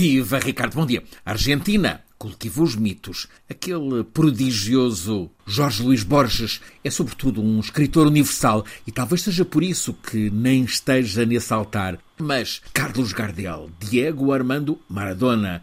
Viva Ricardo, bom dia. Argentina cultiva os mitos. Aquele prodigioso Jorge Luís Borges é, sobretudo, um escritor universal e talvez seja por isso que nem esteja nesse altar. Mas Carlos Gardel, Diego Armando Maradona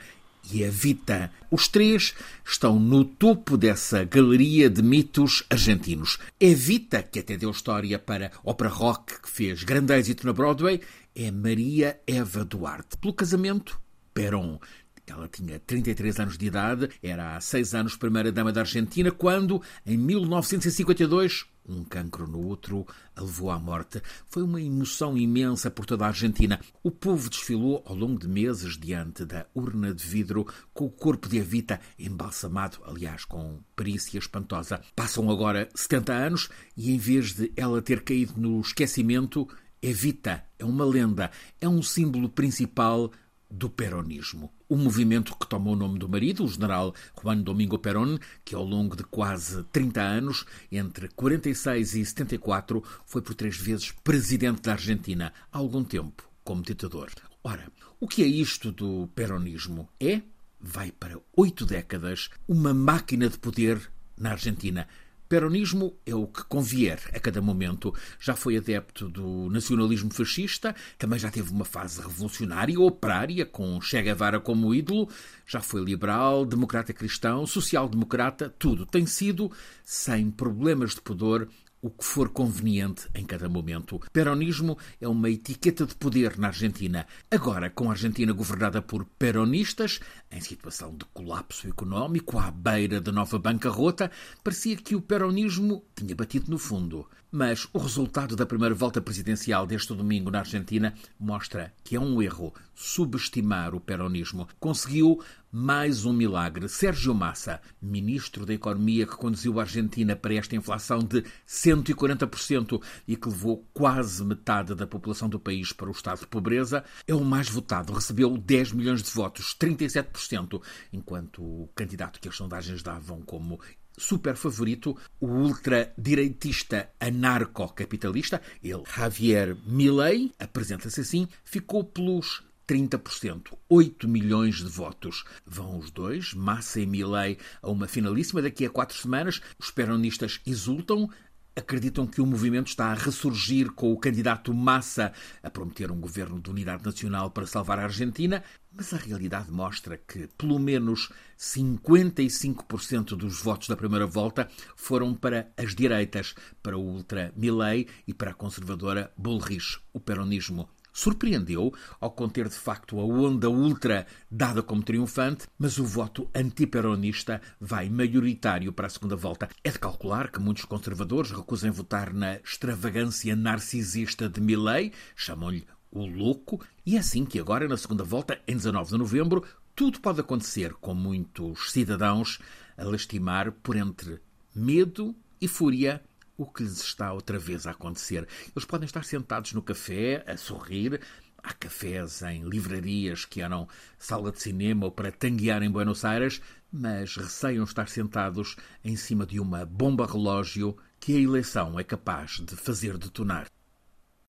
e Evita, os três estão no topo dessa galeria de mitos argentinos. Evita, que até deu história para ópera rock que fez grande êxito na Broadway, é Maria Eva Duarte. Pelo casamento, Perón. Ela tinha 33 anos de idade, era há seis anos primeira-dama da Argentina, quando, em 1952, um cancro no útero a levou à morte. Foi uma emoção imensa por toda a Argentina. O povo desfilou ao longo de meses diante da urna de vidro com o corpo de Evita embalsamado, aliás, com perícia espantosa. Passam agora 70 anos e, em vez de ela ter caído no esquecimento, Evita é uma lenda, é um símbolo principal do peronismo. O movimento que tomou o nome do marido, o general Juan Domingo Perón, que ao longo de quase 30 anos, entre 46 e 74, foi por três vezes presidente da Argentina, há algum tempo como ditador. Ora, o que é isto do peronismo? É, vai para oito décadas, uma máquina de poder na Argentina Peronismo é o que convier a cada momento. Já foi adepto do nacionalismo fascista, também já teve uma fase revolucionária, operária, com Che Guevara como ídolo, já foi liberal, democrata cristão, social-democrata, tudo. Tem sido, sem problemas de pudor, o que for conveniente em cada momento. Peronismo é uma etiqueta de poder na Argentina. Agora, com a Argentina governada por peronistas, em situação de colapso económico, à beira da nova bancarrota, parecia que o peronismo tinha batido no fundo. Mas o resultado da primeira volta presidencial deste domingo na Argentina mostra que é um erro subestimar o peronismo. Conseguiu mais um milagre. Sérgio Massa, ministro da Economia que conduziu a Argentina para esta inflação de 140% e que levou quase metade da população do país para o estado de pobreza, é o mais votado. Recebeu 10 milhões de votos, 37%, enquanto o candidato que as sondagens davam como super favorito, o ultradireitista anarcocapitalista, ele, Javier Milei, apresenta-se assim, ficou pelos 30%, 8 milhões de votos. Vão os dois, Massa e Milei, a uma finalíssima daqui a quatro semanas. Os peronistas exultam, acreditam que o movimento está a ressurgir com o candidato Massa a prometer um governo de unidade nacional para salvar a Argentina, mas a realidade mostra que pelo menos 55% dos votos da primeira volta foram para as direitas, para o ultra Milley e para a conservadora Bullrich, o peronismo surpreendeu ao conter de facto a onda ultra dada como triunfante, mas o voto antiperonista vai maioritário para a segunda volta. É de calcular que muitos conservadores recusem votar na extravagância narcisista de Milley, chamam-lhe o louco, e é assim que agora, na segunda volta, em 19 de novembro, tudo pode acontecer com muitos cidadãos a lastimar por entre medo e fúria o que lhes está outra vez a acontecer. Eles podem estar sentados no café, a sorrir. Há cafés em livrarias que eram sala de cinema ou para tanguear em Buenos Aires, mas receiam estar sentados em cima de uma bomba relógio que a eleição é capaz de fazer detonar.